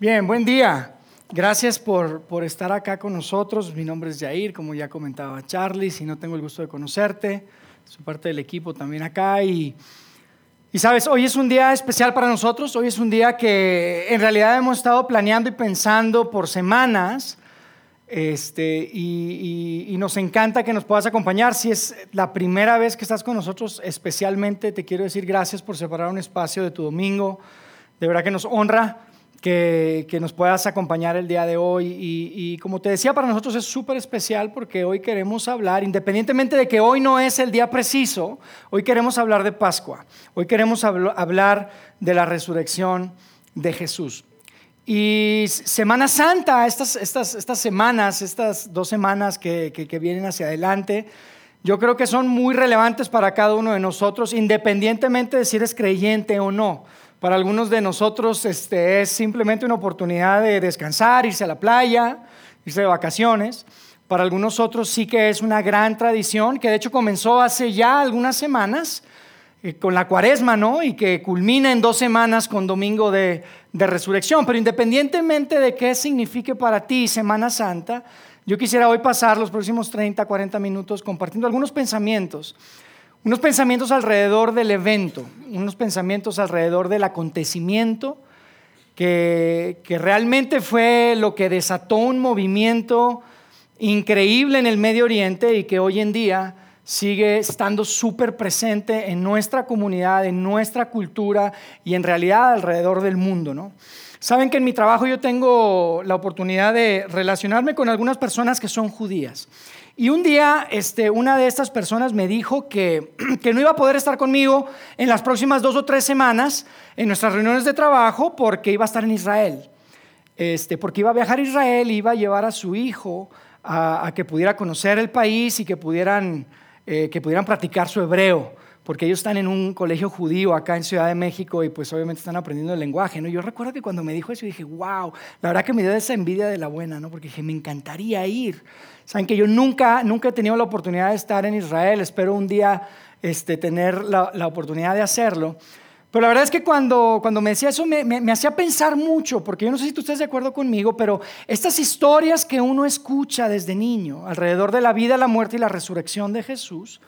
Bien, buen día. Gracias por, por, estar acá con nosotros. Mi nombre es Jair, como ya comentaba Charlie, si no tengo el gusto de conocerte. Soy parte del equipo también acá y, y sabes, hoy es un día especial para nosotros. Hoy es un día que en realidad hemos estado planeando y pensando por semanas. Este, y, y, y, nos encanta que nos puedas acompañar. Si es la primera vez que estás con nosotros, especialmente te quiero decir gracias por separar un espacio de tu domingo. De verdad que nos honra que, que, nos puedas acompañar el día de hoy. Y, y como te decía, para nosotros es súper especial porque hoy queremos hablar, independientemente de que hoy no es el día preciso, hoy queremos hablar de Pascua. Hoy queremos habl hablar de la resurrección de Jesús. Y Semana Santa, estas, estas, estas semanas, estas dos semanas que, que vienen hacia adelante, yo creo que son muy relevantes para cada uno de nosotros, independientemente de si eres creyente o no. Para algunos de nosotros este, es simplemente una oportunidad de descansar, irse a la playa, irse de vacaciones. Para algunos otros sí que es una gran tradición, que de hecho comenzó hace ya algunas semanas eh, con la cuaresma, ¿no? Y que culmina en dos semanas con Domingo de, de Resurrección. Pero independientemente de qué signifique para ti Semana Santa, yo quisiera hoy pasar los próximos 30, 40 minutos compartiendo algunos pensamientos unos pensamientos alrededor del evento, unos pensamientos alrededor del acontecimiento que, que, realmente fue lo que desató un movimiento increíble en el Medio Oriente y que hoy en día sigue estando súper presente en nuestra comunidad, en nuestra cultura y en realidad alrededor del mundo. ¿no? Saben que en mi trabajo yo tengo la oportunidad de relacionarme con algunas personas que son judías. Y un día este, una de estas personas me dijo que, que, no iba a poder estar conmigo en las próximas dos o tres semanas en nuestras reuniones de trabajo porque iba a estar en Israel. Este, porque iba a viajar a Israel iba a llevar a su hijo a, a que pudiera conocer el país y que pudieran, eh, que pudieran practicar su hebreo porque ellos están en un colegio judío acá en Ciudad de México y pues obviamente están aprendiendo el lenguaje, ¿no? Yo recuerdo que cuando me dijo eso dije, wow, la verdad que me dio esa envidia de la buena, ¿no? Porque dije, me encantaría ir. Saben que yo nunca, nunca he tenido la oportunidad de estar en Israel, espero un día este, tener la, oportunidad de hacerlo. Pero la verdad es que cuando, cuando me decía eso me, me, me, hacía pensar mucho, porque yo no sé si tú estás de acuerdo conmigo, pero estas historias que uno escucha desde niño alrededor de la vida, la muerte y la resurrección de Jesús,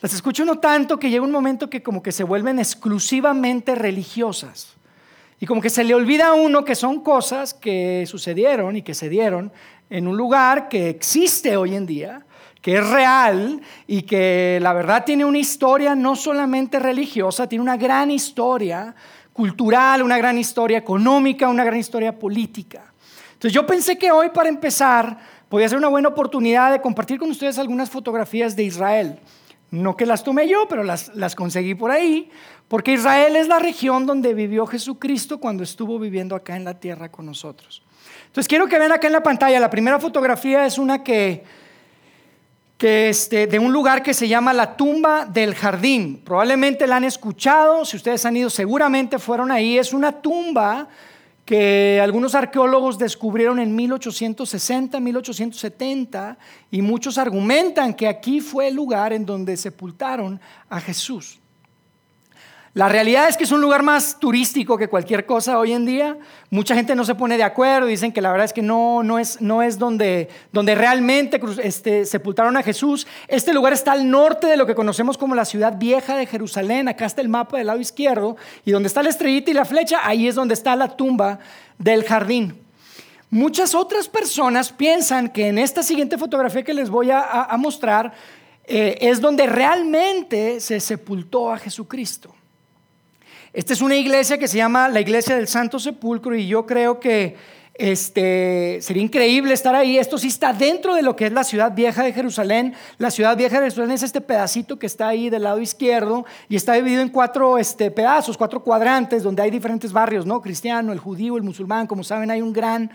las escucho no tanto que llega un momento que como que se vuelven exclusivamente religiosas. Y como que se le olvida a uno que son cosas que sucedieron y que se dieron en un lugar que existe hoy en día, que es real y que la verdad tiene una historia no solamente religiosa, tiene una gran historia cultural, una gran historia económica, una gran historia política. Entonces yo pensé que hoy para empezar podía ser una buena oportunidad de compartir con ustedes algunas fotografías de Israel. No que las tomé yo, pero las, las, conseguí por ahí, porque Israel es la región donde vivió Jesucristo cuando estuvo viviendo acá en la tierra con nosotros. Entonces quiero que vean acá en la pantalla, la primera fotografía es una que, que este, de un lugar que se llama la tumba del jardín. Probablemente la han escuchado, si ustedes han ido seguramente fueron ahí. Es una tumba que algunos arqueólogos descubrieron en 1860, 1870, y muchos argumentan que aquí fue el lugar en donde sepultaron a Jesús. La realidad es que es un lugar más turístico que cualquier cosa hoy en día. Mucha gente no se pone de acuerdo, dicen que la verdad es que no, no, es, no es donde, donde realmente este, sepultaron a Jesús. Este lugar está al norte de lo que conocemos como la ciudad vieja de Jerusalén. Acá está el mapa del lado izquierdo y donde está la estrellita y la flecha, ahí es donde está la tumba del jardín. Muchas otras personas piensan que en esta siguiente fotografía que les voy a, mostrar eh, es donde realmente se sepultó a Jesucristo. Esta es una iglesia que se llama la Iglesia del Santo Sepulcro y yo creo que este, sería increíble estar ahí. Esto sí está dentro de lo que es la ciudad vieja de Jerusalén. La ciudad vieja de Jerusalén es este pedacito que está ahí del lado izquierdo y está dividido en cuatro este, pedazos, cuatro cuadrantes donde hay diferentes barrios, ¿no? Cristiano, el judío, el musulmán. Como saben, hay un gran,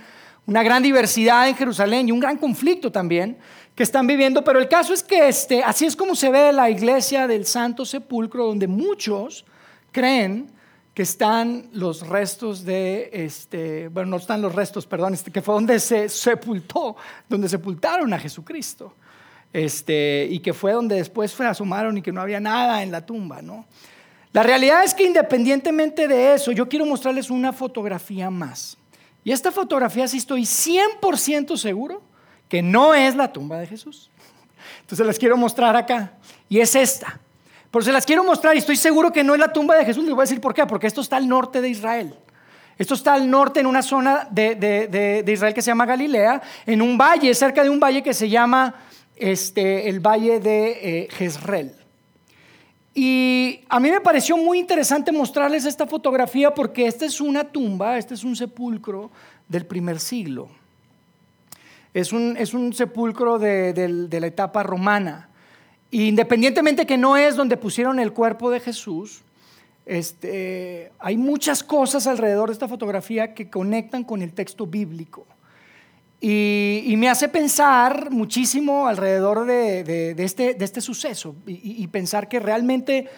una gran diversidad en Jerusalén y un gran conflicto también que están viviendo. Pero el caso es que este, así es como se ve la iglesia del Santo Sepulcro, donde muchos creen que están los restos de, este, bueno, no están los restos, perdón, este, que fue donde se sepultó, donde sepultaron a Jesucristo, este, y que fue donde después se asomaron y que no había nada en la tumba, ¿no? La realidad es que independientemente de eso, yo quiero mostrarles una fotografía más. Y esta fotografía sí estoy 100% seguro que no es la tumba de Jesús. Entonces las quiero mostrar acá. Y es esta. Pero se las quiero mostrar y estoy seguro que no es la tumba de Jesús. Les voy a decir por qué. Porque esto está al norte de Israel. Esto está al norte en una zona de, Israel que se llama Galilea, en un valle, cerca de un valle que se llama este, el valle de eh, Jezreel. Y a mí me pareció muy interesante mostrarles esta fotografía porque esta es una tumba, este es un sepulcro del primer siglo. Es un, es un sepulcro de, la etapa romana. Independientemente que no es donde pusieron el cuerpo de Jesús, este, hay muchas cosas alrededor de esta fotografía que conectan con el texto bíblico. Y, me hace pensar muchísimo alrededor de, este, este, suceso y, pensar que realmente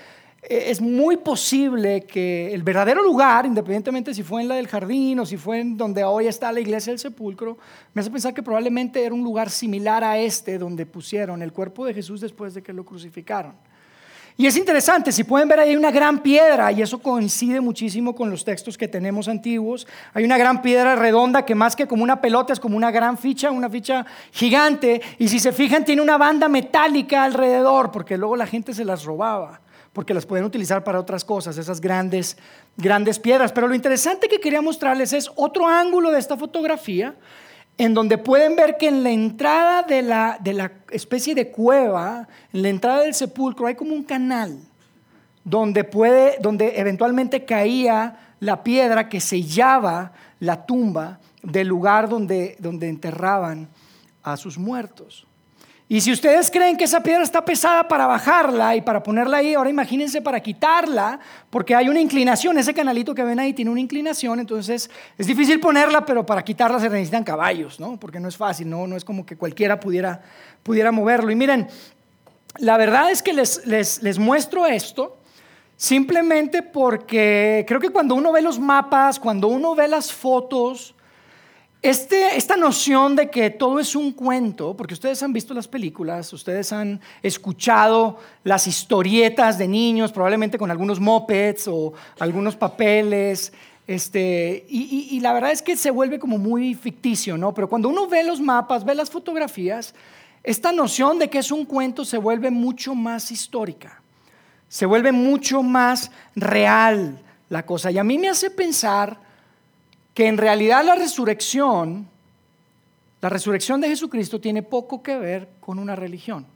es muy posible que el verdadero lugar, independientemente si fue en la del jardín o si fue en donde hoy está la iglesia del sepulcro, me hace pensar que probablemente era un lugar similar a este donde pusieron el cuerpo de Jesús después de que lo crucificaron. Y es interesante, si pueden ver ahí una gran piedra, y eso coincide muchísimo con los textos que tenemos antiguos. Hay una gran piedra redonda que más que como una pelota es como una gran ficha, una ficha gigante. Y si se fijan, tiene una banda metálica alrededor, porque luego la gente se las robaba, porque las pueden utilizar para otras cosas, esas grandes, grandes piedras. Pero lo interesante que quería mostrarles es otro ángulo de esta fotografía en donde pueden ver que en la entrada de la, de la especie de cueva, en la entrada del sepulcro, hay como un canal donde, puede, donde eventualmente caía la piedra que sellaba la tumba del lugar donde, donde enterraban a sus muertos. Y si ustedes creen que esa piedra está pesada para bajarla y para ponerla ahí, ahora imagínense para quitarla, porque hay una inclinación, ese canalito que ven ahí tiene una inclinación, entonces es difícil ponerla, pero para quitarla se necesitan caballos, ¿no? Porque no es fácil, no, no es como que cualquiera pudiera, pudiera moverlo. Y miren, la verdad es que les, les, les muestro esto simplemente porque creo que cuando uno ve los mapas, cuando uno ve las fotos, este, esta noción de que todo es un cuento, porque ustedes han visto las películas, ustedes han escuchado las historietas de niños, probablemente con algunos mopeds o algunos papeles, este, y, y, la verdad es que se vuelve como muy ficticio, ¿no? Pero cuando uno ve los mapas, ve las fotografías, esta noción de que es un cuento se vuelve mucho más histórica, se vuelve mucho más real la cosa. Y a mí me hace pensar que en realidad la resurrección, la resurrección de Jesucristo tiene poco que ver con una religión.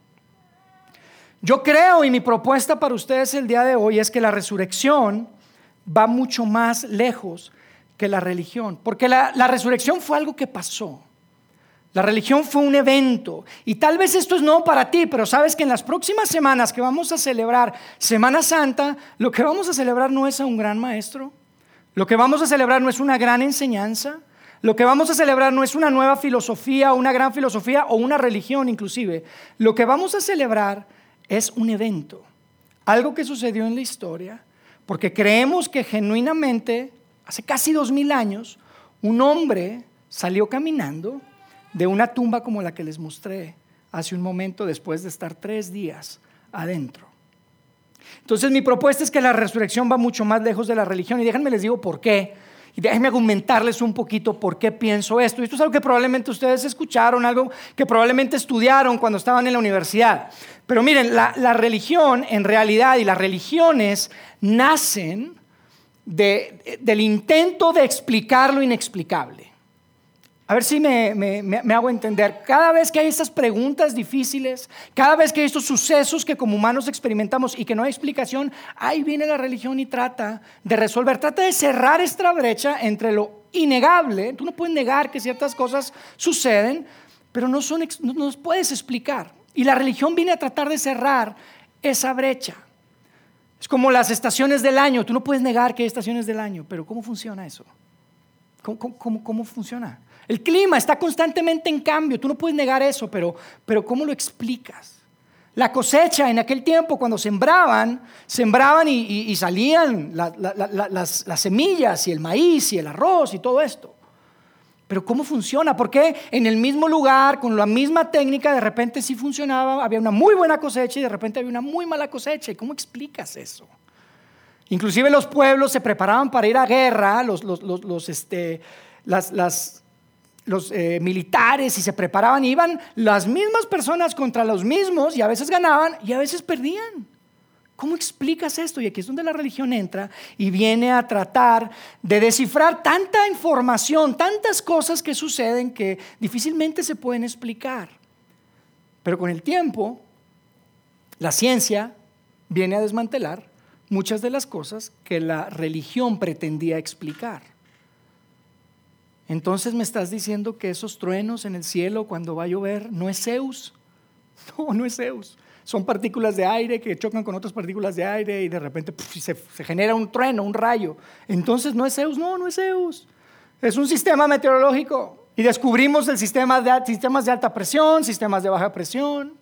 Yo creo y mi propuesta para ustedes el día de hoy es que la resurrección va mucho más lejos que la religión, porque la, resurrección fue algo que pasó. La religión fue un evento y tal vez esto es no para ti, pero sabes que en las próximas semanas que vamos a celebrar Semana Santa, lo que vamos a celebrar no es a un gran maestro, lo que vamos a celebrar no es una gran enseñanza, lo que vamos a celebrar no es una nueva filosofía, una gran filosofía o una religión inclusive. Lo que vamos a celebrar es un evento, algo que sucedió en la historia, porque creemos que genuinamente, hace casi dos mil años, un hombre salió caminando de una tumba como la que les mostré hace un momento después de estar tres días adentro. Entonces mi propuesta es que la resurrección va mucho más lejos de la religión y déjenme les digo por qué. Y déjenme argumentarles un poquito por qué pienso esto. Esto es algo que probablemente ustedes escucharon, algo que probablemente estudiaron cuando estaban en la universidad. Pero miren, la, religión en realidad y las religiones nacen del intento de explicar lo inexplicable. A ver si me, hago entender. Cada vez que hay estas preguntas difíciles, cada vez que hay estos sucesos que como humanos experimentamos y que no hay explicación, ahí viene la religión y trata de resolver, trata de cerrar esta brecha entre lo innegable. Tú no puedes negar que ciertas cosas suceden, pero no, son, no nos puedes explicar. Y la religión viene a tratar de cerrar esa brecha. Es como las estaciones del año. Tú no puedes negar que hay estaciones del año, pero ¿cómo funciona eso? cómo, cómo funciona? El clima está constantemente en cambio, tú no puedes negar eso, pero, pero ¿cómo lo explicas? La cosecha en aquel tiempo, cuando sembraban, sembraban y, salían las, las semillas y el maíz y el arroz y todo esto. Pero ¿cómo funciona? ¿Por qué en el mismo lugar, con la misma técnica, de repente sí funcionaba, había una muy buena cosecha y de repente había una muy mala cosecha? ¿Y cómo explicas eso? Inclusive los pueblos se preparaban para ir a guerra, los, los, los, este, los eh, militares y se preparaban, iban las mismas personas contra los mismos y a veces ganaban y a veces perdían. ¿Cómo explicas esto? Y aquí es donde la religión entra y viene a tratar de descifrar tanta información, tantas cosas que suceden que difícilmente se pueden explicar. Pero con el tiempo, la ciencia viene a desmantelar muchas de las cosas que la religión pretendía explicar. Entonces me estás diciendo que esos truenos en el cielo cuando va a llover no es Zeus. No, no es Zeus son partículas de aire que chocan con otras partículas de aire y de repente se, genera un trueno, un rayo. Entonces no es Zeus, no, no es Zeus. Es un sistema meteorológico. Y descubrimos el sistema de, sistemas de alta presión, sistemas de baja presión.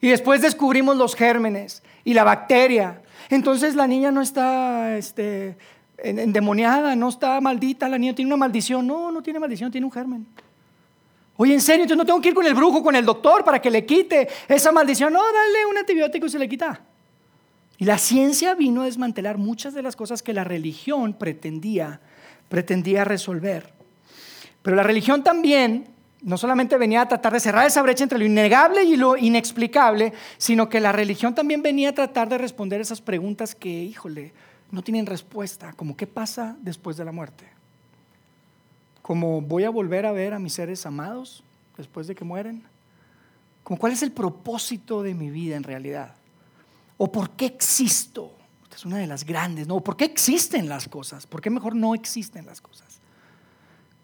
Y después descubrimos los gérmenes y la bacteria. Entonces la niña no está este, endemoniada, no está maldita, la niña tiene una maldición. No, no tiene maldición, tiene un germen. Oye, en serio, entonces no tengo que ir con el brujo, con el doctor para que le quite esa maldición. No, dale un antibiótico y se le quita. Y la ciencia vino a desmantelar muchas de las cosas que la religión pretendía, pretendía resolver. Pero la religión también no solamente venía a tratar de cerrar esa brecha entre lo innegable y lo inexplicable, sino que la religión también venía a tratar de responder esas preguntas que, híjole, no tienen respuesta, como qué pasa después de la muerte como voy a volver a ver a mis seres amados después de que mueren, como cuál es el propósito de mi vida en realidad, o por qué existo. Esta es una de las grandes, ¿no? ¿Por qué existen las cosas? ¿Por qué mejor no existen las cosas?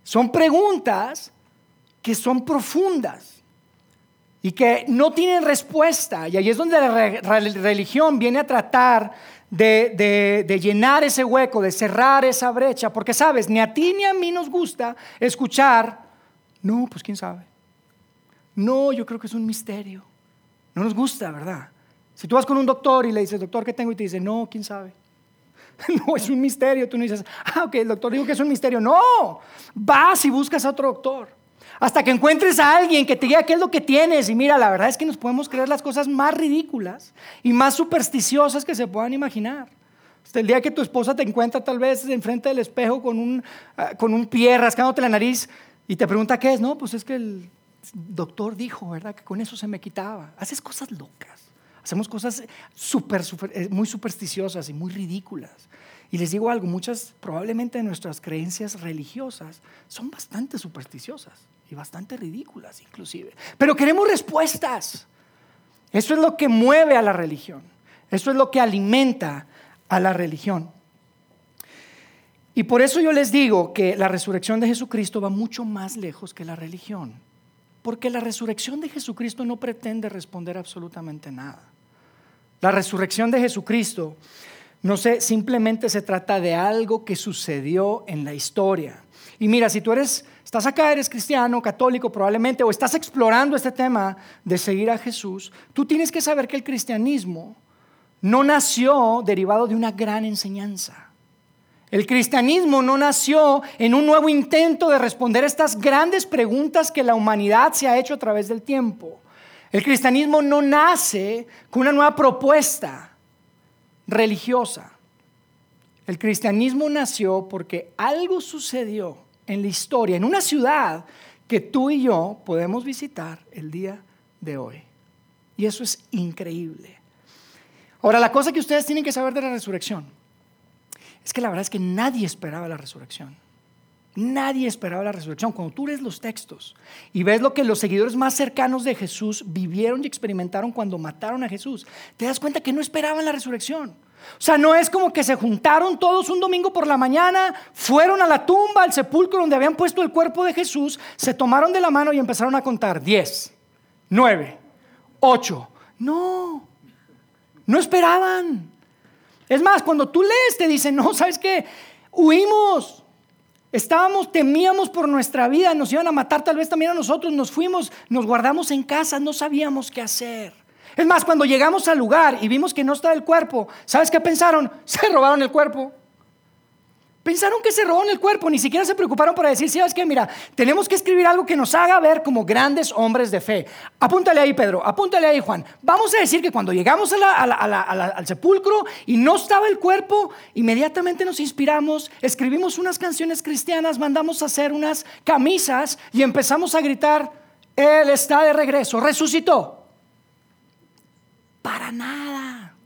Son preguntas que son profundas y que no tienen respuesta. Y ahí es donde la religión viene a tratar de, llenar ese hueco, de cerrar esa brecha, porque sabes, ni a ti ni a mí nos gusta escuchar, no, pues quién sabe. No, yo creo que es un misterio. No nos gusta, ¿verdad? Si tú vas con un doctor y le dices, doctor, ¿qué tengo? Y te dice, no, quién sabe. No, es un misterio. Tú no dices, ah, ok, el doctor dijo que es un misterio. No, vas y buscas a otro doctor. Hasta que encuentres a alguien que te diga qué es lo que tienes. Y mira, la verdad es que nos podemos creer las cosas más ridículas y más supersticiosas que se puedan imaginar. Hasta el día que tu esposa te encuentra tal vez enfrente del espejo con un, ah, con un pie rascándote la nariz y te pregunta qué es, no, pues es que el doctor dijo, ¿verdad? Que con eso se me quitaba. Haces cosas locas. Hacemos cosas super, eh, muy supersticiosas y muy ridículas. Y les digo algo, muchas probablemente nuestras creencias religiosas son bastante supersticiosas y bastante ridículas inclusive. Pero queremos respuestas. Eso es lo que mueve a la religión. Eso es lo que alimenta a la religión. Y por eso yo les digo que la resurrección de Jesucristo va mucho más lejos que la religión. Porque la resurrección de Jesucristo no pretende responder absolutamente nada. La resurrección de Jesucristo no sé, simplemente se trata de algo que sucedió en la historia. Y mira, si tú eres, estás acá, eres cristiano, católico probablemente, o estás explorando este tema de seguir a Jesús, tú tienes que saber que el cristianismo no nació derivado de una gran enseñanza. El cristianismo no nació en un nuevo intento de responder estas grandes preguntas que la humanidad se ha hecho a través del tiempo. El cristianismo no nace con una nueva propuesta religiosa. El cristianismo nació porque algo sucedió en la historia, en una ciudad que tú y yo podemos visitar el día de hoy. Y eso es increíble. Ahora, la cosa que ustedes tienen que saber de la resurrección es que la verdad es que nadie esperaba la resurrección. Nadie esperaba la resurrección. Cuando tú lees los textos y ves lo que los seguidores más cercanos de Jesús vivieron y experimentaron cuando mataron a Jesús, te das cuenta que no esperaban la resurrección. O sea, no es como que se juntaron todos un domingo por la mañana, fueron a la tumba, al sepulcro donde habían puesto el cuerpo de Jesús, se tomaron de la mano y empezaron a contar 10, 9, 8. No, no esperaban. Es más, cuando tú lees te dicen, no, ¿sabes qué? Huimos. Estábamos, temíamos por nuestra vida, nos iban a matar tal vez también a nosotros, nos fuimos, nos guardamos en casa, no sabíamos qué hacer. Es más, cuando llegamos al lugar y vimos que no estaba el cuerpo, ¿sabes qué pensaron? Se robaron el cuerpo. Pensaron que se robó en el cuerpo, ni siquiera se preocuparon para decir, ¿sabes qué? Mira, tenemos que escribir algo que nos haga ver como grandes hombres de fe. Apúntale ahí, Pedro, apúntale ahí, Juan. Vamos a decir que cuando llegamos al sepulcro y no estaba el cuerpo, inmediatamente nos inspiramos, escribimos unas canciones cristianas, mandamos a hacer unas camisas y empezamos a gritar, Él está de regreso, resucitó. Para nada.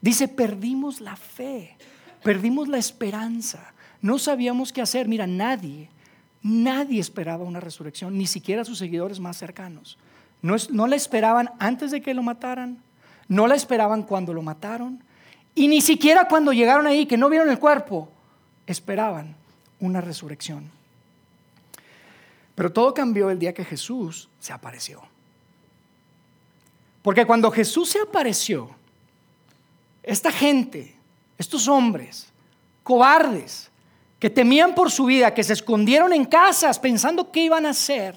Dice, perdimos la fe. Perdimos la esperanza. No sabíamos qué hacer. Mira, nadie, nadie esperaba una resurrección, ni siquiera sus seguidores más cercanos. No, no la esperaban antes de que lo mataran, no la esperaban cuando lo mataron, y ni siquiera cuando llegaron ahí, que no vieron el cuerpo, esperaban una resurrección. Pero todo cambió el día que Jesús se apareció. Porque cuando Jesús se apareció, esta gente estos hombres cobardes que temían por su vida, que se escondieron en casas pensando qué iban a hacer,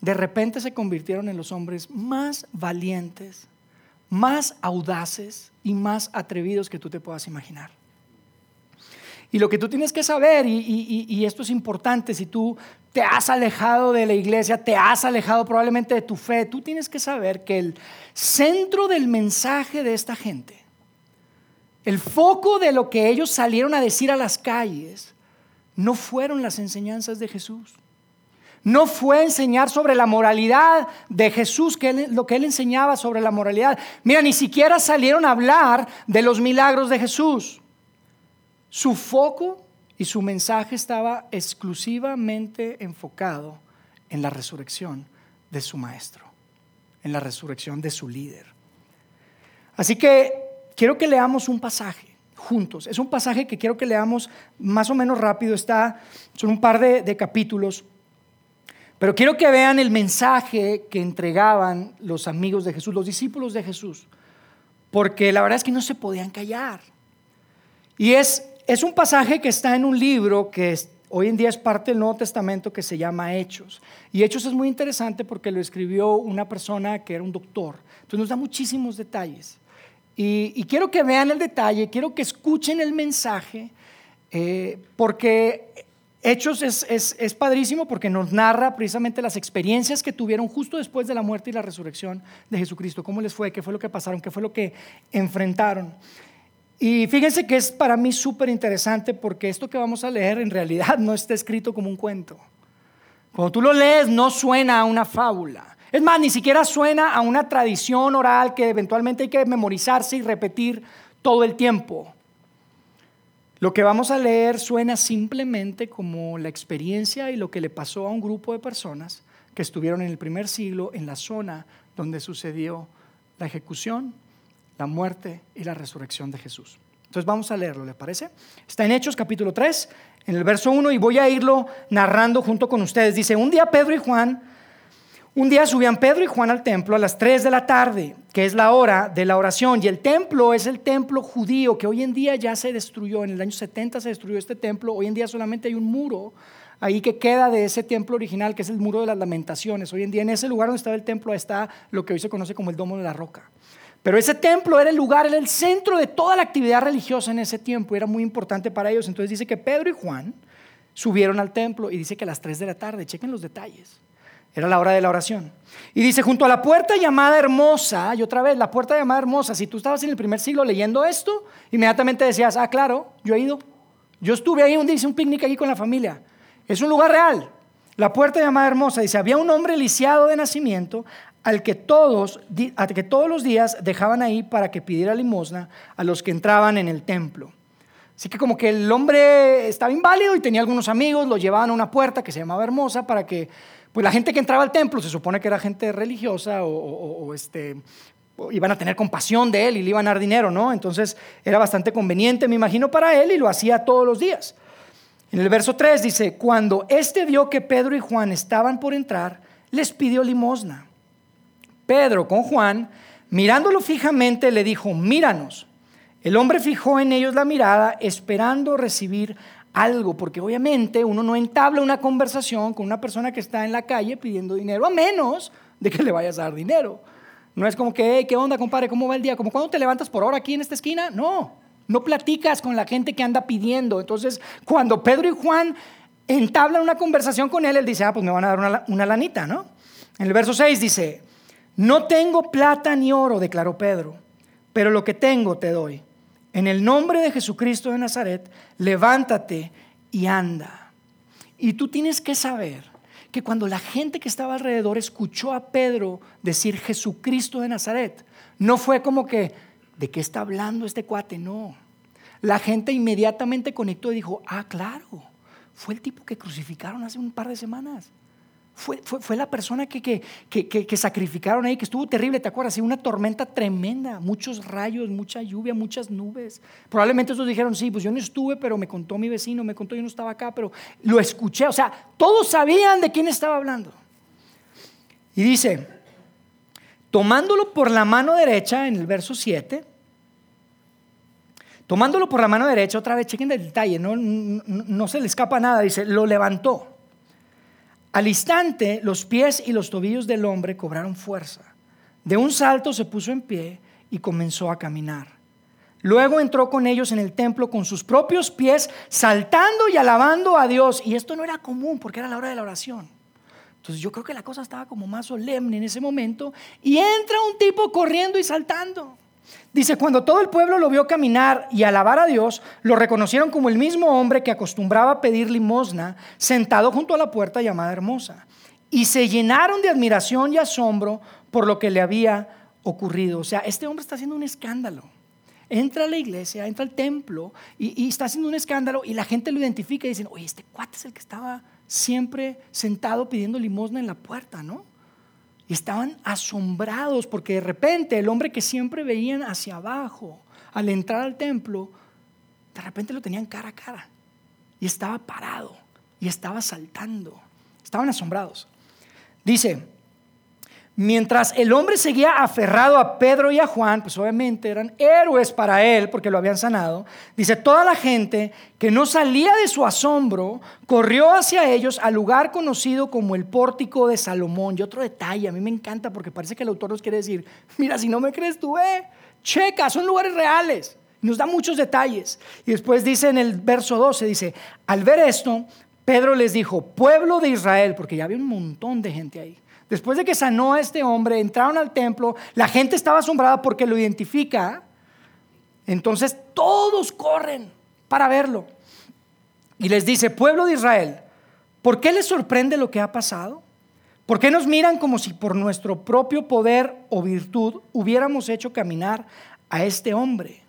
de repente se convirtieron en los hombres más valientes, más audaces y más atrevidos que tú te puedas imaginar. Y lo que tú tienes que saber, y, y, esto es importante, si tú te has alejado de la iglesia, te has alejado probablemente de tu fe, tú tienes que saber que el centro del mensaje de esta gente el foco de lo que ellos salieron a decir a las calles no fueron las enseñanzas de Jesús. No fue enseñar sobre la moralidad de Jesús, lo que él enseñaba sobre la moralidad. Mira, ni siquiera salieron a hablar de los milagros de Jesús. Su foco y su mensaje estaba exclusivamente enfocado en la resurrección de su maestro, en la resurrección de su líder. Así que quiero que leamos un pasaje juntos. Es un pasaje que quiero que leamos más o menos rápido, está, son un par de, capítulos, pero quiero que vean el mensaje que entregaban los amigos de Jesús, los discípulos de Jesús, porque la verdad es que no se podían callar. Y es, es un pasaje que está en un libro que hoy en día es parte del Nuevo Testamento que se llama Hechos. Y Hechos es muy interesante porque lo escribió una persona que era un doctor. Entonces nos da muchísimos detalles. Y, quiero que vean el detalle, quiero que escuchen el mensaje, eh, porque Hechos es, es, padrísimo porque nos narra precisamente las experiencias que tuvieron justo después de la muerte y la resurrección de Jesucristo, cómo les fue, qué fue lo que pasaron, qué fue lo que enfrentaron. Y fíjense que es para mí súper interesante porque esto que vamos a leer en realidad no está escrito como un cuento. Cuando tú lo lees no suena a una fábula. Es más, ni siquiera suena a una tradición oral que eventualmente hay que memorizarse y repetir todo el tiempo. Lo que vamos a leer suena simplemente como la experiencia y lo que le pasó a un grupo de personas que estuvieron en el primer siglo en la zona donde sucedió la ejecución, la muerte y la resurrección de Jesús. Entonces vamos a leerlo, ¿le parece? Está en Hechos capítulo 3, en el verso 1, y voy a irlo narrando junto con ustedes. Dice, un día Pedro y Juan un día subían Pedro y Juan al templo a las 3 de la tarde, que es la hora de la oración, y el templo es el templo judío que hoy en día ya se destruyó, en el año 70 se destruyó este templo, hoy en día solamente hay un muro ahí que queda de ese templo original, que es el muro de las lamentaciones. Hoy en día en ese lugar donde estaba el templo está lo que hoy se conoce como el domo de la roca. Pero ese templo era el lugar, era el centro de toda la actividad religiosa en ese tiempo, era muy importante para ellos. Entonces dice que Pedro y Juan subieron al templo y dice que a las 3 de la tarde, chequen los detalles. Era la hora de la oración. Y dice, junto a la puerta llamada hermosa, y otra vez, la puerta llamada hermosa, si tú estabas en el primer siglo leyendo esto, inmediatamente decías, ah, claro, yo he ido. Yo estuve ahí un día, hice un picnic allí con la familia. Es un lugar real. La puerta llamada hermosa, dice, había un hombre lisiado de nacimiento al que todos, al que todos los días dejaban ahí para que pidiera limosna a los que entraban en el templo. Así que como que el hombre estaba inválido y tenía algunos amigos, lo llevaban a una puerta que se llamaba Hermosa para que pues la gente que entraba al templo se supone que era gente religiosa o, este, iban a tener compasión de él y le iban a dar dinero, ¿no? Entonces era bastante conveniente, me imagino, para él y lo hacía todos los días. En el verso 3 dice, cuando éste vio que Pedro y Juan estaban por entrar, les pidió limosna. Pedro con Juan, mirándolo fijamente, le dijo, míranos. El hombre fijó en ellos la mirada, esperando recibir algo, porque obviamente uno no entabla una conversación con una persona que está en la calle pidiendo dinero, a menos de que le vayas a dar dinero. No es como que, ¿qué onda, compadre? ¿Cómo va el día? ¿Como cuando te levantas por hora aquí en esta esquina? No, no platicas con la gente que anda pidiendo. Entonces, cuando Pedro y Juan entablan una conversación con él, él dice, ah, pues me van a dar una, una lanita, ¿no? En el verso 6 dice, no tengo plata ni oro, declaró Pedro, pero lo que tengo te doy. En el nombre de Jesucristo de Nazaret, levántate y anda. Y tú tienes que saber que cuando la gente que estaba alrededor escuchó a Pedro decir Jesucristo de Nazaret, no fue como que, ¿de qué está hablando este cuate? No. La gente inmediatamente conectó y dijo, ah, claro, fue el tipo que crucificaron hace un par de semanas. Fue, fue, la persona que, que, sacrificaron ahí, que estuvo terrible, ¿te acuerdas? una tormenta tremenda, muchos rayos, mucha lluvia, muchas nubes. Probablemente ellos dijeron, sí, pues yo no estuve, pero me contó mi vecino, me contó, yo no estaba acá, pero lo escuché. O sea, todos sabían de quién estaba hablando. Y dice, tomándolo por la mano derecha, en el verso 7, tomándolo por la mano derecha, otra vez, chequen el detalle, no, no se le escapa nada, dice, lo levantó al instante los pies y los tobillos del hombre cobraron fuerza. De un salto se puso en pie y comenzó a caminar. Luego entró con ellos en el templo con sus propios pies, saltando y alabando a Dios. Y esto no era común porque era la hora de la oración. Entonces yo creo que la cosa estaba como más solemne en ese momento. Y entra un tipo corriendo y saltando. Dice, cuando todo el pueblo lo vio caminar y alabar a Dios, lo reconocieron como el mismo hombre que acostumbraba a pedir limosna sentado junto a la puerta llamada Hermosa. Y se llenaron de admiración y asombro por lo que le había ocurrido. O sea, este hombre está haciendo un escándalo. Entra a la iglesia, entra al templo y, está haciendo un escándalo y la gente lo identifica y dicen, oye, este cuate es el que estaba siempre sentado pidiendo limosna en la puerta, ¿no? Y estaban asombrados porque de repente el hombre que siempre veían hacia abajo al entrar al templo, de repente lo tenían cara a cara. Y estaba parado y estaba saltando. Estaban asombrados. Dice, Mientras el hombre seguía aferrado a Pedro y a Juan, pues obviamente eran héroes para él porque lo habían sanado, dice, toda la gente que no salía de su asombro corrió hacia ellos al lugar conocido como el pórtico de Salomón. Y otro detalle, a mí me encanta porque parece que el autor nos quiere decir, mira, si no me crees tú, eh, checa, son lugares reales. Nos da muchos detalles. Y después dice en el verso 12, dice, al ver esto, Pedro les dijo, pueblo de Israel, porque ya había un montón de gente ahí. Después de que sanó a este hombre, entraron al templo, la gente estaba asombrada porque lo identifica. Entonces todos corren para verlo. Y les dice, pueblo de Israel, ¿por qué les sorprende lo que ha pasado? ¿Por qué nos miran como si por nuestro propio poder o virtud hubiéramos hecho caminar a este hombre?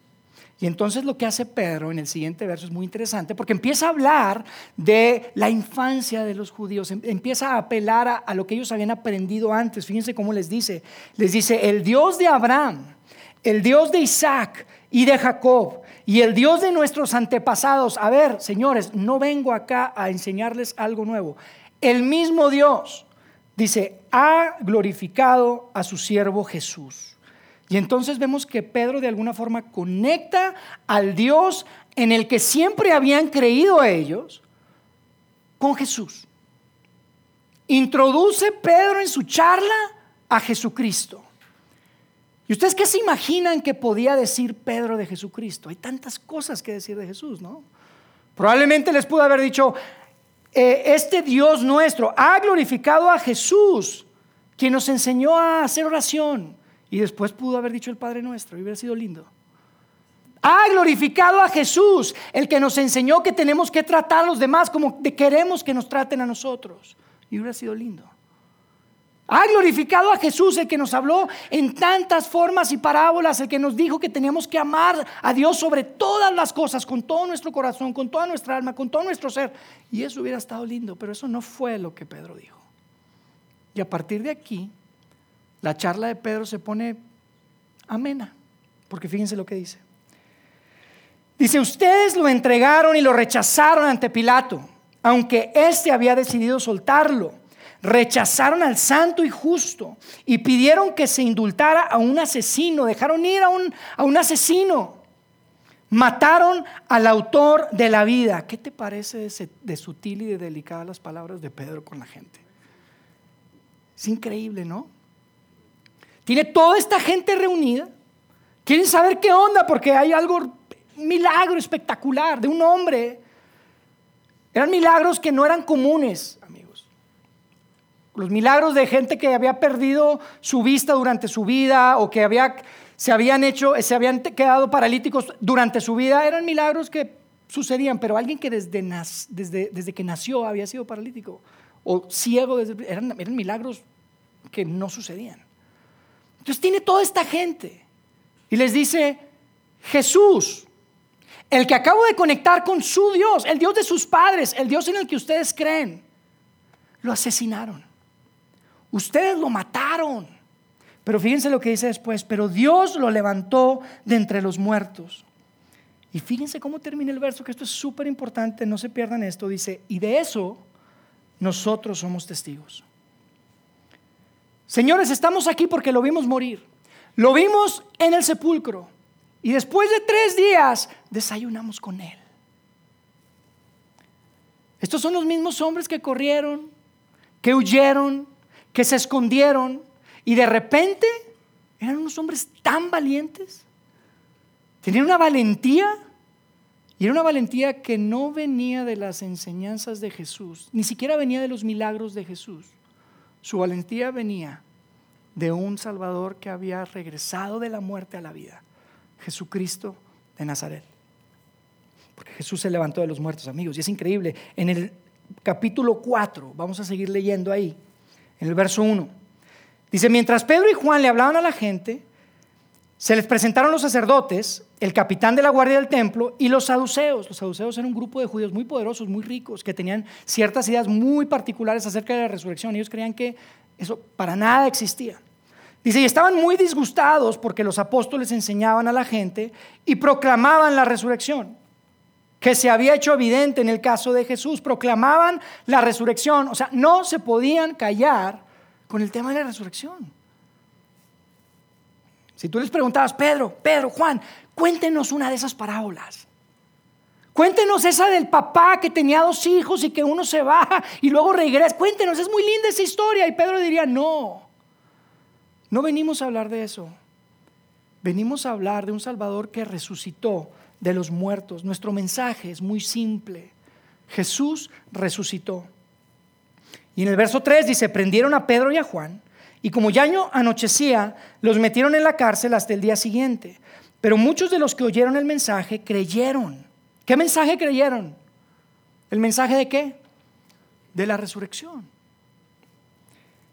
Y entonces lo que hace Pedro en el siguiente verso es muy interesante porque empieza a hablar de la infancia de los judíos, em, empieza a apelar a, lo que ellos habían aprendido antes. Fíjense cómo les dice, les dice, el Dios de Abraham, el Dios de Isaac y de Jacob y el Dios de nuestros antepasados. A ver, señores, no vengo acá a enseñarles algo nuevo. El mismo Dios, dice, ha glorificado a su siervo Jesús y entonces vemos que Pedro de alguna forma conecta al Dios en el que siempre habían creído ellos con Jesús. Introduce Pedro en su charla a Jesucristo. ¿Y ustedes qué se imaginan que podía decir Pedro de Jesucristo? Hay tantas cosas que decir de Jesús, ¿no? Probablemente les pudo haber dicho, eh, este Dios nuestro ha glorificado a Jesús, quien nos enseñó a hacer oración, y después pudo haber dicho el Padre Nuestro y hubiera sido lindo. Ha glorificado a Jesús, el que nos enseñó que tenemos que tratar a los demás como queremos que nos traten a nosotros. Y hubiera sido lindo. Ha glorificado a Jesús, el que nos habló en tantas formas y parábolas, el que nos dijo que teníamos que amar a Dios sobre todas las cosas, con todo nuestro corazón, con toda nuestra alma, con todo nuestro ser. Y eso hubiera estado lindo, pero eso no fue lo que Pedro dijo. Y a partir de aquí, la charla de Pedro se pone amena, porque fíjense lo que dice. Dice, ustedes lo entregaron y lo rechazaron ante Pilato, aunque éste había decidido soltarlo. Rechazaron al santo y justo y pidieron que se indultara a un asesino, dejaron ir a un, a un asesino. Mataron al autor de la vida. ¿Qué te parece de, de sutil y de delicada las palabras de Pedro con la gente? Es increíble, ¿no? Tiene toda esta gente reunida. Quieren saber qué onda porque hay algo milagro espectacular de un hombre. Eran milagros que no eran comunes, amigos. Los milagros de gente que había perdido su vista durante su vida o que había, se habían hecho, se habían quedado paralíticos durante su vida, eran milagros que sucedían, pero alguien que desde, desde, desde que nació había sido paralítico o ciego, eran, eran milagros que no sucedían. Entonces tiene toda esta gente y les dice, Jesús, el que acabo de conectar con su Dios, el Dios de sus padres, el Dios en el que ustedes creen, lo asesinaron. Ustedes lo mataron. Pero fíjense lo que dice después, pero Dios lo levantó de entre los muertos. Y fíjense cómo termina el verso, que esto es súper importante, no se pierdan esto. Dice, y de eso nosotros somos testigos. Señores, estamos aquí porque lo vimos morir. Lo vimos en el sepulcro. Y después de tres días desayunamos con él. Estos son los mismos hombres que corrieron, que huyeron, que se escondieron y de repente eran unos hombres tan valientes. Tenían una valentía y era una valentía que no venía de las enseñanzas de Jesús, ni siquiera venía de los milagros de Jesús. Su valentía venía de un Salvador que había regresado de la muerte a la vida, Jesucristo de Nazaret. Porque Jesús se levantó de los muertos, amigos, y es increíble. En el capítulo 4, vamos a seguir leyendo ahí, en el verso 1, dice, mientras Pedro y Juan le hablaban a la gente, se les presentaron los sacerdotes, el capitán de la guardia del templo y los saduceos. Los saduceos eran un grupo de judíos muy poderosos, muy ricos, que tenían ciertas ideas muy particulares acerca de la resurrección. Ellos creían que eso para nada existía. Dice, y estaban muy disgustados porque los apóstoles enseñaban a la gente y proclamaban la resurrección, que se había hecho evidente en el caso de Jesús. Proclamaban la resurrección, o sea, no se podían callar con el tema de la resurrección. Si tú les preguntabas, Pedro, Pedro, Juan, cuéntenos una de esas parábolas. Cuéntenos esa del papá que tenía dos hijos y que uno se va y luego regresa. Cuéntenos, es muy linda esa historia. Y Pedro diría, no, no venimos a hablar de eso. Venimos a hablar de un Salvador que resucitó de los muertos. Nuestro mensaje es muy simple. Jesús resucitó. Y en el verso 3 dice, prendieron a Pedro y a Juan y como ya anochecía, los metieron en la cárcel hasta el día siguiente. Pero muchos de los que oyeron el mensaje creyeron. ¿Qué mensaje creyeron? ¿El mensaje de qué? De la resurrección.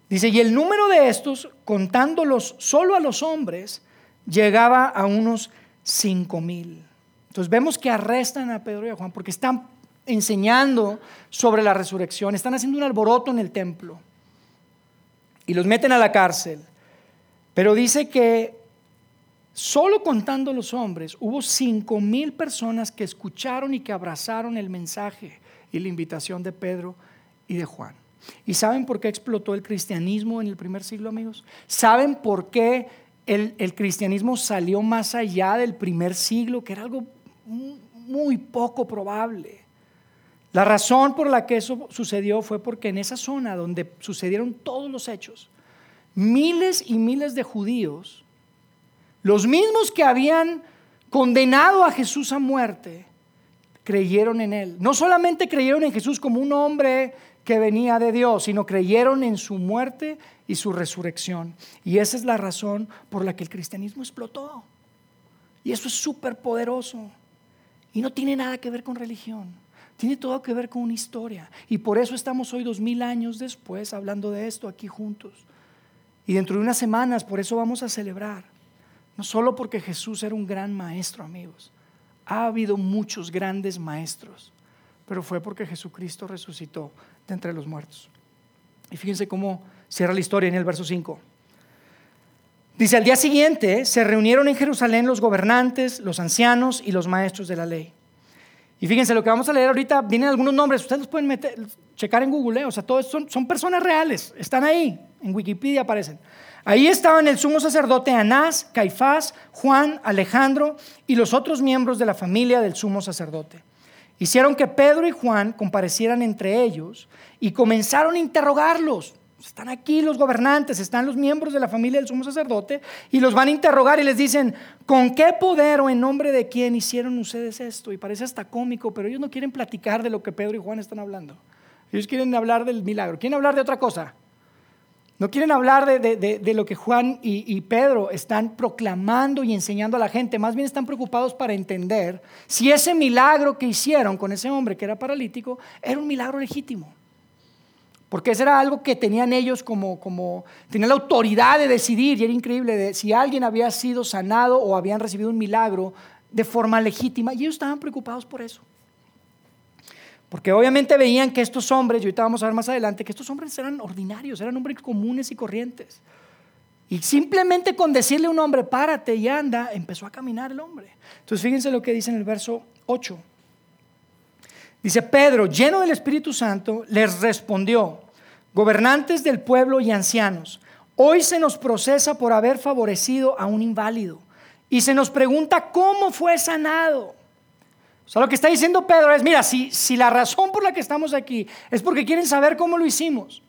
Dice, y el número de estos, contándolos solo a los hombres, llegaba a unos cinco mil. Entonces vemos que arrestan a Pedro y a Juan porque están enseñando sobre la resurrección, están haciendo un alboroto en el templo y los meten a la cárcel. Pero dice que solo contando los hombres hubo cinco mil personas que escucharon y que abrazaron el mensaje y la invitación de Pedro y de Juan. ¿Y saben por qué explotó el cristianismo en el primer siglo, amigos? ¿Saben por qué el, el cristianismo salió más allá del primer siglo, que era algo muy poco probable? La razón por la que eso sucedió fue porque en esa zona donde sucedieron todos los hechos, miles y miles de judíos, los mismos que habían condenado a Jesús a muerte, creyeron en él. No solamente creyeron en Jesús como un hombre que venía de Dios, sino creyeron en su muerte y su resurrección. Y esa es la razón por la que el cristianismo explotó. Y eso es súper poderoso. Y no tiene nada que ver con religión. Tiene todo que ver con una historia. Y por eso estamos hoy, dos mil años después, hablando de esto aquí juntos. Y dentro de unas semanas, por eso vamos a celebrar. No solo porque Jesús era un gran maestro, amigos. Ha habido muchos grandes maestros, pero fue porque Jesucristo resucitó de entre los muertos. Y fíjense cómo cierra la historia en el verso 5. Dice, al día siguiente se reunieron en Jerusalén los gobernantes, los ancianos y los maestros de la ley. Y fíjense, lo que vamos a leer ahorita, vienen algunos nombres, ustedes los pueden meter, checar en Google, ¿eh? o sea, todos son, son personas reales, están ahí, en Wikipedia aparecen. Ahí estaban el sumo sacerdote Anás, Caifás, Juan, Alejandro y los otros miembros de la familia del sumo sacerdote. Hicieron que Pedro y Juan comparecieran entre ellos y comenzaron a interrogarlos. Están aquí los gobernantes, están los miembros de la familia del sumo sacerdote y los van a interrogar y les dicen, ¿con qué poder o en nombre de quién hicieron ustedes esto? Y parece hasta cómico, pero ellos no quieren platicar de lo que Pedro y Juan están hablando. Ellos quieren hablar del milagro, quieren hablar de otra cosa. No quieren hablar de, lo que Juan y, y, Pedro están proclamando y enseñando a la gente, más bien están preocupados para entender si ese milagro que hicieron con ese hombre que era paralítico era un milagro legítimo. Porque eso era algo que tenían ellos como, como, tenían la autoridad de decidir, y era increíble, si alguien había sido sanado o habían recibido un milagro de forma legítima, y ellos estaban preocupados por eso. Porque obviamente veían que estos hombres, y ahorita vamos a ver más adelante, que estos hombres eran ordinarios, eran hombres comunes y corrientes. Y simplemente con decirle a un hombre, párate y anda, empezó a caminar el hombre. Entonces fíjense lo que dice en el verso 8. Dice Pedro, lleno del Espíritu Santo, les respondió, gobernantes del pueblo y ancianos, hoy se nos procesa por haber favorecido a un inválido y se nos pregunta cómo fue sanado. O sea, lo que está diciendo Pedro es, mira, si, si la razón por la que estamos aquí es porque quieren saber cómo lo hicimos,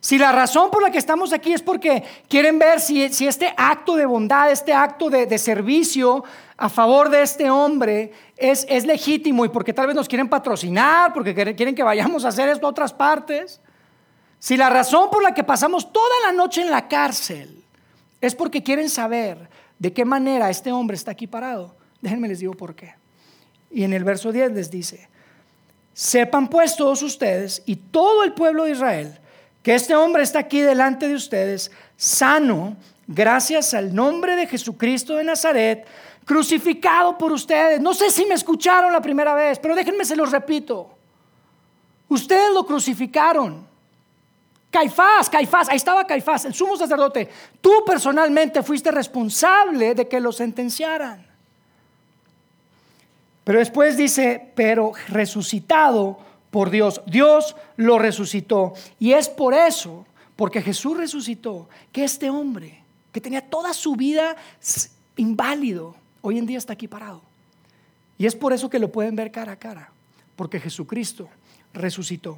si la razón por la que estamos aquí es porque quieren ver si, si este acto de bondad, este acto de, de servicio a favor de este hombre es, es, legítimo y porque tal vez nos quieren patrocinar, porque quieren que vayamos a hacer esto a otras partes. Si la razón por la que pasamos toda la noche en la cárcel es porque quieren saber de qué manera este hombre está aquí parado, déjenme les digo por qué. Y en el verso 10 les dice, sepan pues todos ustedes y todo el pueblo de Israel que este hombre está aquí delante de ustedes, sano, gracias al nombre de Jesucristo de Nazaret, crucificado por ustedes. No sé si me escucharon la primera vez, pero déjenme se los repito. Ustedes lo crucificaron. Caifás, Caifás, ahí estaba Caifás, el sumo sacerdote. Tú personalmente fuiste responsable de que lo sentenciaran. Pero después dice, pero resucitado por Dios. Dios lo resucitó. Y es por eso, porque Jesús resucitó, que este hombre, que tenía toda su vida inválido, hoy en día está aquí parado. Y es por eso que lo pueden ver cara a cara, porque Jesucristo resucitó.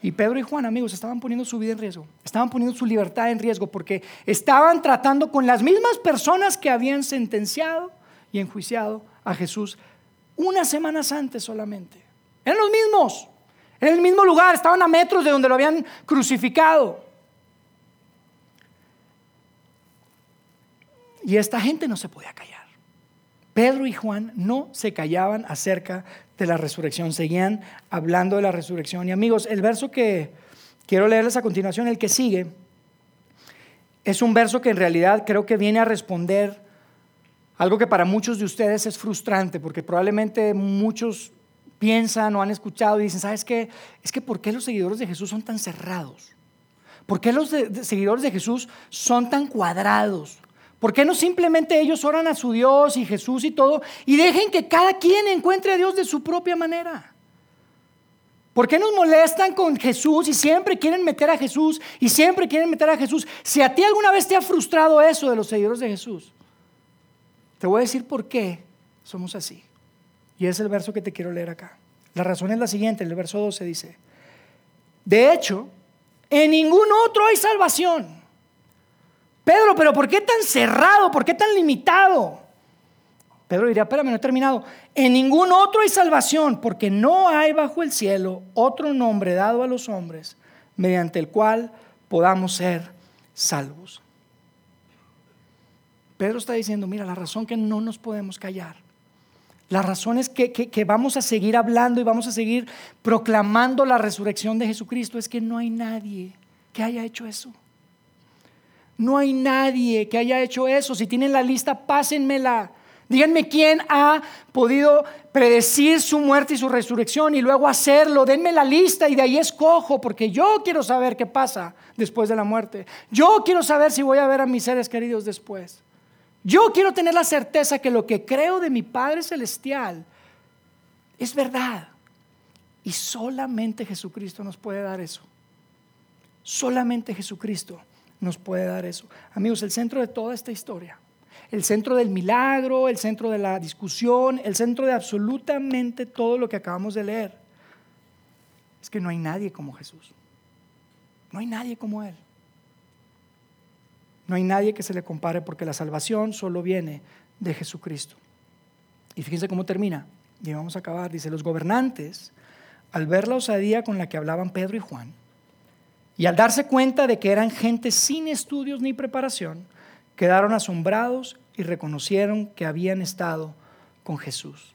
Y Pedro y Juan, amigos, estaban poniendo su vida en riesgo, estaban poniendo su libertad en riesgo, porque estaban tratando con las mismas personas que habían sentenciado y enjuiciado a Jesús unas semanas antes solamente. Eran los mismos, en el mismo lugar, estaban a metros de donde lo habían crucificado. Y esta gente no se podía callar. Pedro y Juan no se callaban acerca de la resurrección, seguían hablando de la resurrección. Y amigos, el verso que quiero leerles a continuación, el que sigue, es un verso que en realidad creo que viene a responder algo que para muchos de ustedes es frustrante, porque probablemente muchos piensan o han escuchado y dicen, ¿sabes qué? Es que ¿por qué los seguidores de Jesús son tan cerrados? ¿Por qué los seguidores de Jesús son tan cuadrados? ¿Por qué no simplemente ellos oran a su Dios y Jesús y todo y dejen que cada quien encuentre a Dios de su propia manera? ¿Por qué nos molestan con Jesús y siempre quieren meter a Jesús y siempre quieren meter a Jesús? Si a ti alguna vez te ha frustrado eso de los seguidores de Jesús, te voy a decir por qué somos así. Y es el verso que te quiero leer acá. La razón es la siguiente, el verso 12 dice, de hecho, en ningún otro hay salvación. Pedro, pero ¿por qué tan cerrado? ¿Por qué tan limitado? Pedro diría, espérame, no he terminado. En ningún otro hay salvación, porque no hay bajo el cielo otro nombre dado a los hombres mediante el cual podamos ser salvos. Pedro está diciendo, mira, la razón que no nos podemos callar, la razón es que, que, vamos a seguir hablando y vamos a seguir proclamando la resurrección de Jesucristo es que no hay nadie que haya hecho eso. No hay nadie que haya hecho eso. Si tienen la lista, pásenmela. Díganme quién ha podido predecir su muerte y su resurrección y luego hacerlo. Denme la lista y de ahí escojo, porque yo quiero saber qué pasa después de la muerte. Yo quiero saber si voy a ver a mis seres queridos después. Yo quiero tener la certeza que lo que creo de mi Padre Celestial es verdad. Y solamente Jesucristo nos puede dar eso. Solamente Jesucristo nos puede dar eso. Amigos, el centro de toda esta historia, el centro del milagro, el centro de la discusión, el centro de absolutamente todo lo que acabamos de leer, es que no hay nadie como Jesús. No hay nadie como Él. No hay nadie que se le compare porque la salvación solo viene de Jesucristo. Y fíjense cómo termina. Y vamos a acabar. Dice, los gobernantes, al ver la osadía con la que hablaban Pedro y Juan, y al darse cuenta de que eran gente sin estudios ni preparación, quedaron asombrados y reconocieron que habían estado con Jesús.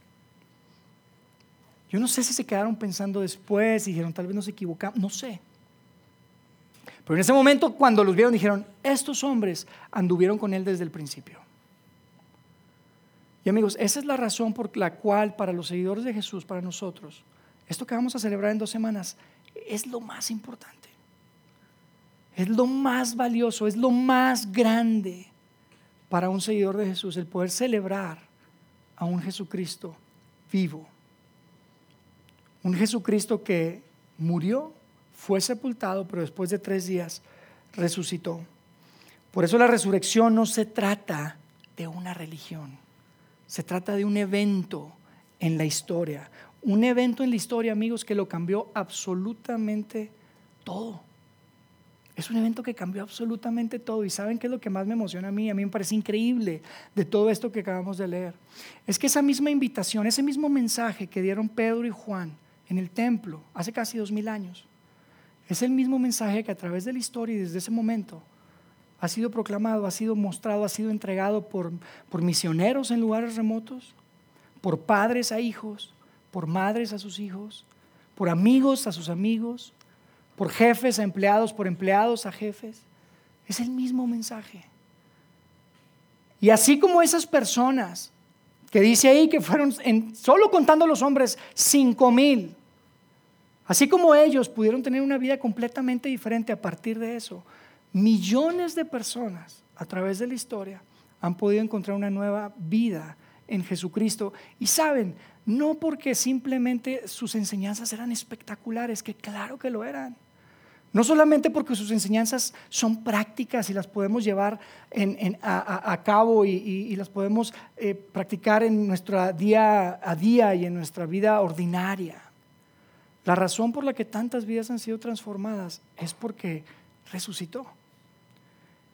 Yo no sé si se quedaron pensando después y dijeron, tal vez nos equivocamos, no sé. Pero en ese momento, cuando los vieron, dijeron, estos hombres anduvieron con él desde el principio. Y amigos, esa es la razón por la cual para los seguidores de Jesús, para nosotros, esto que vamos a celebrar en dos semanas es lo más importante. Es lo más valioso, es lo más grande para un seguidor de Jesús, el poder celebrar a un Jesucristo vivo. Un Jesucristo que murió, fue sepultado, pero después de tres días resucitó. Por eso la resurrección no se trata de una religión, se trata de un evento en la historia. Un evento en la historia, amigos, que lo cambió absolutamente todo. Es un evento que cambió absolutamente todo. ¿Y saben qué es lo que más me emociona a mí? A mí me parece increíble de todo esto que acabamos de leer. Es que esa misma invitación, ese mismo mensaje que dieron Pedro y Juan en el templo hace casi dos mil años, es el mismo mensaje que a través de la historia y desde ese momento ha sido proclamado, ha sido mostrado, ha sido entregado por, por misioneros en lugares remotos, por padres a hijos, por madres a sus hijos, por amigos a sus amigos, por jefes a empleados, por empleados a jefes. Es el mismo mensaje. Y así como esas personas que dice ahí que fueron, en, solo contando los hombres, cinco mil, Así como ellos pudieron tener una vida completamente diferente a partir de eso, millones de personas a través de la historia han podido encontrar una nueva vida en Jesucristo. Y saben, no porque simplemente sus enseñanzas eran espectaculares, que claro que lo eran. No solamente porque sus enseñanzas son prácticas y las podemos llevar a, cabo y, las podemos eh, practicar en nuestro día a día y en nuestra vida ordinaria. La razón por la que tantas vidas han sido transformadas es porque resucitó.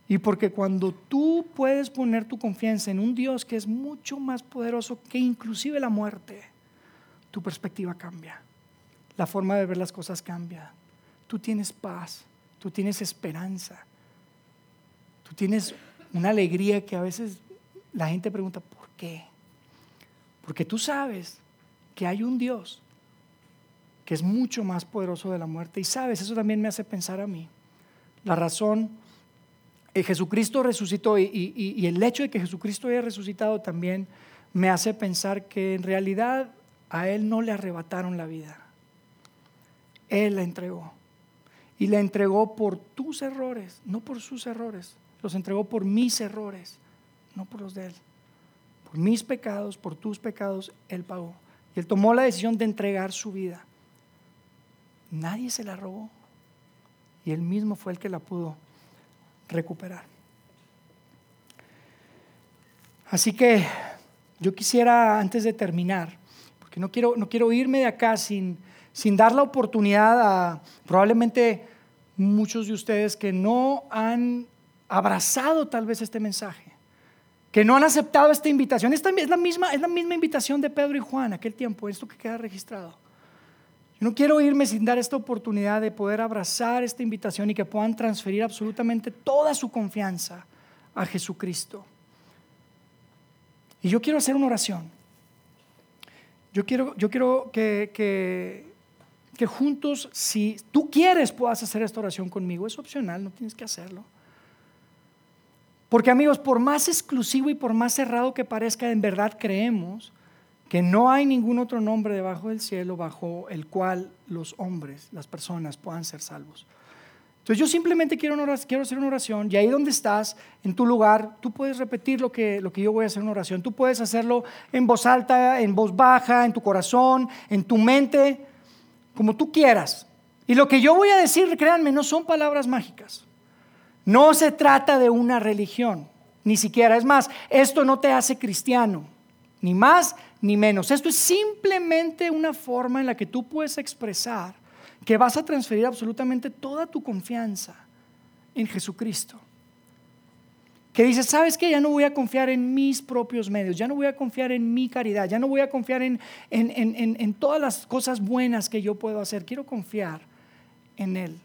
Y porque cuando tú puedes poner tu confianza en un Dios que es mucho más poderoso que inclusive la muerte, tu perspectiva cambia. La forma de ver las cosas cambia. Tú tienes paz, tú tienes esperanza, tú tienes una alegría que a veces la gente pregunta, ¿por qué? Porque tú sabes que hay un Dios que es mucho más poderoso de la muerte. Y sabes, eso también me hace pensar a mí. La razón, Jesucristo resucitó y, el hecho de que Jesucristo haya resucitado también me hace pensar que en realidad a Él no le arrebataron la vida. Él la entregó. Y la entregó por tus errores, no por sus errores. Los entregó por mis errores, no por los de Él. Por mis pecados, por tus pecados, Él pagó. Y Él tomó la decisión de entregar su vida. Nadie se la robó. Y él mismo fue el que la pudo recuperar. Así que yo quisiera, antes de terminar, porque no quiero, no quiero irme de acá sin, sin dar la oportunidad a probablemente muchos de ustedes que no han abrazado tal vez este mensaje, que no han aceptado esta invitación. Esta es la misma, es la misma invitación de Pedro y Juan aquel tiempo, esto que queda registrado no quiero irme sin dar esta oportunidad de poder abrazar esta invitación y que puedan transferir absolutamente toda su confianza a Jesucristo. Y yo quiero hacer una oración. Yo quiero, yo quiero que, que juntos, si tú quieres, puedas hacer esta oración conmigo. Es opcional, no tienes que hacerlo. Porque amigos, por más exclusivo y por más cerrado que parezca, en verdad creemos que no hay ningún otro nombre debajo del cielo bajo el cual los hombres, las personas puedan ser salvos. Entonces yo simplemente quiero, hacer una oración y ahí donde estás, en tu lugar, tú puedes repetir lo que, lo que yo voy a hacer una oración. Tú puedes hacerlo en voz alta, en voz baja, en tu corazón, en tu mente, como tú quieras. Y lo que yo voy a decir, créanme, no son palabras mágicas. No se trata de una religión, ni siquiera. Es más, esto no te hace cristiano, ni más ni menos. Esto es simplemente una forma en la que tú puedes expresar que vas a transferir absolutamente toda tu confianza en Jesucristo. Que dices, ¿sabes qué? Ya no voy a confiar en mis propios medios, ya no voy a confiar en mi caridad, ya no voy a confiar en, en todas las cosas buenas que yo puedo hacer, quiero confiar en Él.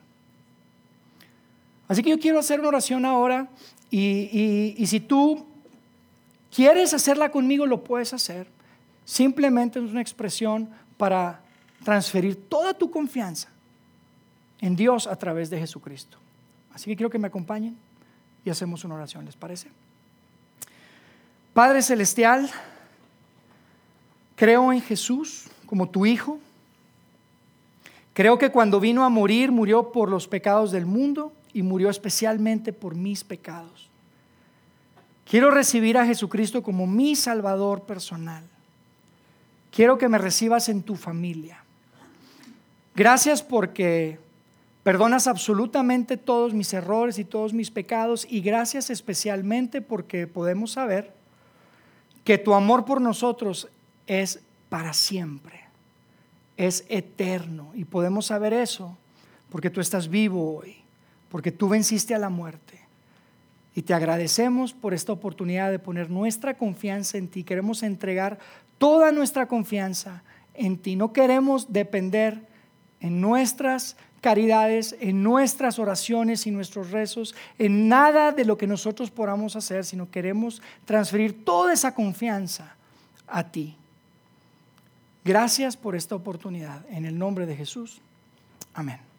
Así que yo quiero hacer una oración ahora y, y si tú quieres hacerla conmigo, lo puedes hacer. Simplemente es una expresión para transferir toda tu confianza en Dios a través de Jesucristo. Así que quiero que me acompañen y hacemos una oración, ¿les parece? Padre Celestial, creo en Jesús como tu Hijo. Creo que cuando vino a morir, murió por los pecados del mundo y murió especialmente por mis pecados. Quiero recibir a Jesucristo como mi Salvador personal. Quiero que me recibas en tu familia. Gracias porque perdonas absolutamente todos mis errores y todos mis pecados y gracias especialmente porque podemos saber que tu amor por nosotros es para siempre, es eterno y podemos saber eso porque tú estás vivo hoy, porque tú venciste a la muerte y te agradecemos por esta oportunidad de poner nuestra confianza en ti. Queremos entregar toda nuestra confianza en ti. No queremos depender en nuestras caridades, en nuestras oraciones y nuestros rezos, en nada de lo que nosotros podamos hacer, sino queremos transferir toda esa confianza a ti. Gracias por esta oportunidad. En el nombre de Jesús. Amén.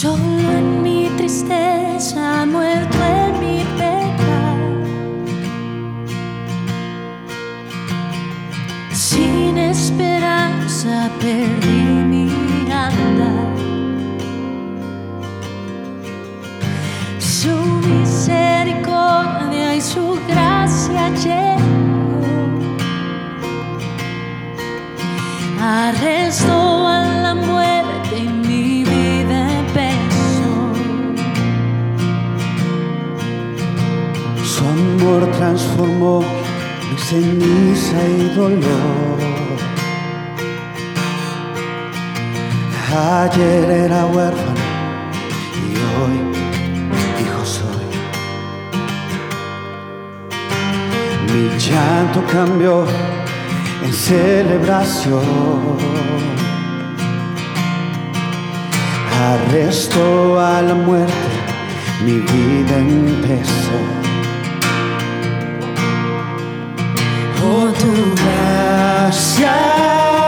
Solo en mi tristeza, muerto ceniza y dolor. Ayer era huérfano y hoy hijo soy. Mi llanto cambió en celebración. Arrestó a la muerte, mi vida empezó. Tu Gracias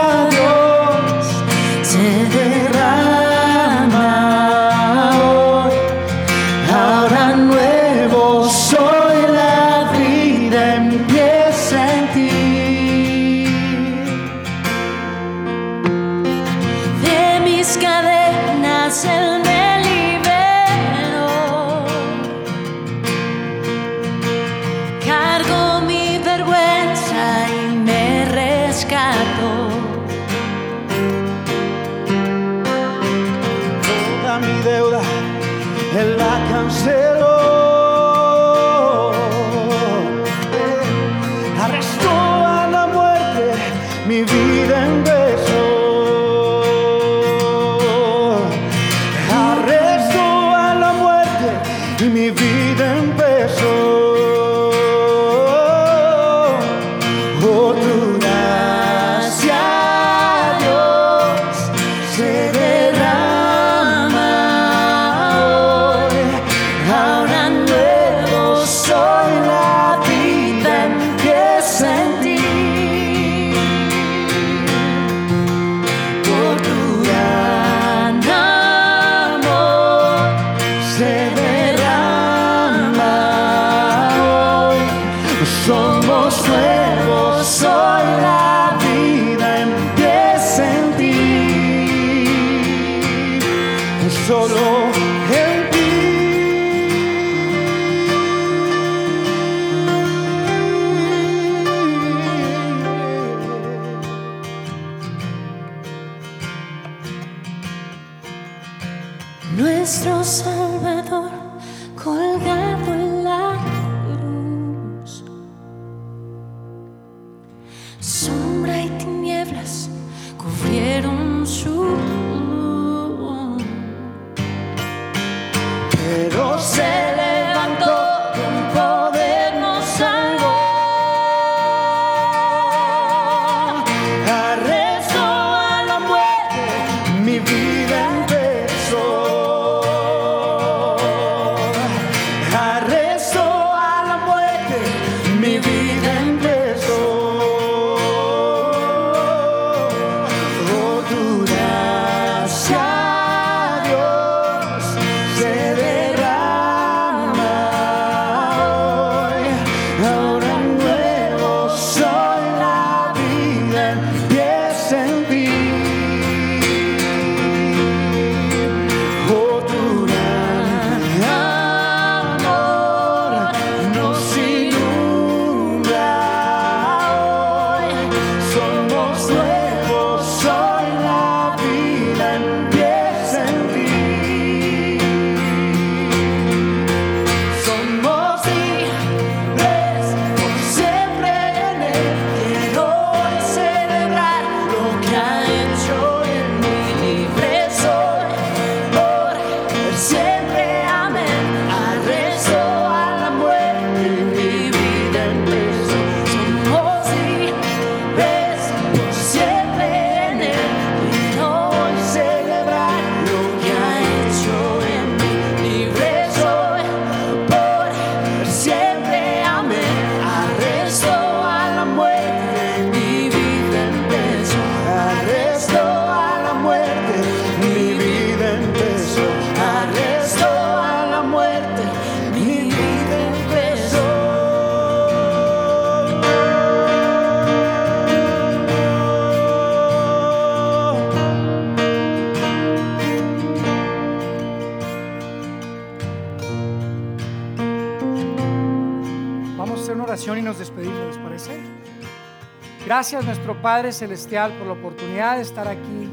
Gracias nuestro Padre Celestial por la oportunidad de estar aquí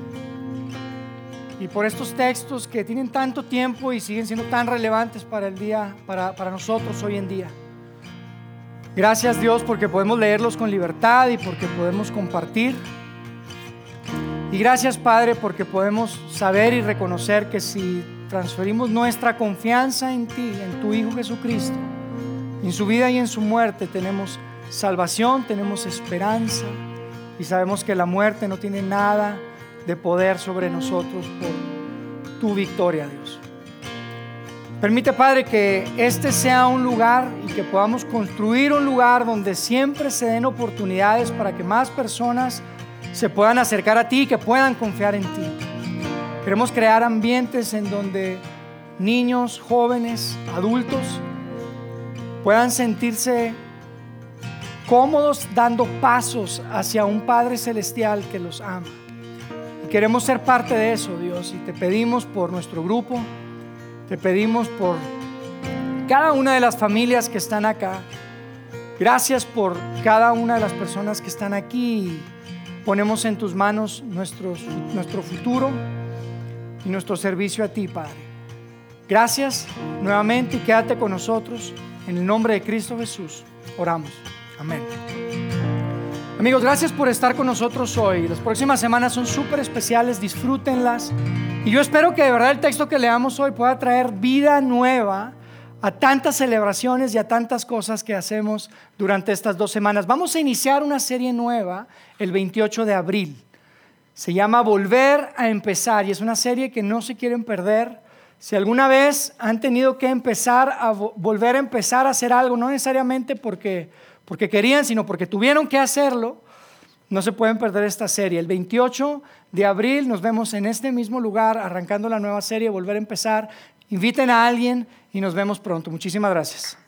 y por estos textos que tienen tanto tiempo y siguen siendo tan relevantes para el día, para, para nosotros hoy en día. Gracias Dios porque podemos leerlos con libertad y porque podemos compartir. Y gracias Padre porque podemos saber y reconocer que si transferimos nuestra confianza en ti, en tu Hijo Jesucristo, en su vida y en su muerte tenemos salvación, tenemos esperanza y sabemos que la muerte no tiene nada de poder sobre nosotros por tu victoria, Dios. Permite, Padre, que este sea un lugar y que podamos construir un lugar donde siempre se den oportunidades para que más personas se puedan acercar a ti y que puedan confiar en ti. Queremos crear ambientes en donde niños, jóvenes, adultos puedan sentirse cómodos dando pasos hacia un Padre Celestial que los ama. Y queremos ser parte de eso, Dios, y te pedimos por nuestro grupo, te pedimos por cada una de las familias que están acá. Gracias por cada una de las personas que están aquí. Ponemos en tus manos nuestros- nuestro futuro y nuestro servicio a ti, Padre. Gracias nuevamente y quédate con nosotros. En el nombre de Cristo Jesús, oramos. Amén. Amigos, gracias por estar con nosotros hoy. Las próximas semanas son súper especiales, disfrútenlas. Y yo espero que de verdad el texto que leamos hoy pueda traer vida nueva a tantas celebraciones y a tantas cosas que hacemos durante estas dos semanas. Vamos a iniciar una serie nueva el 28 de abril. Se llama Volver a empezar y es una serie que no se quieren perder. Si alguna vez han tenido que empezar a vo- volver a empezar a hacer algo, no necesariamente porque, porque querían, sino porque tuvieron que hacerlo, no se pueden perder esta serie. El 28 de abril nos vemos en este mismo lugar, arrancando la nueva serie, Volver a empezar. Inviten a alguien y nos vemos pronto. Muchísimas gracias.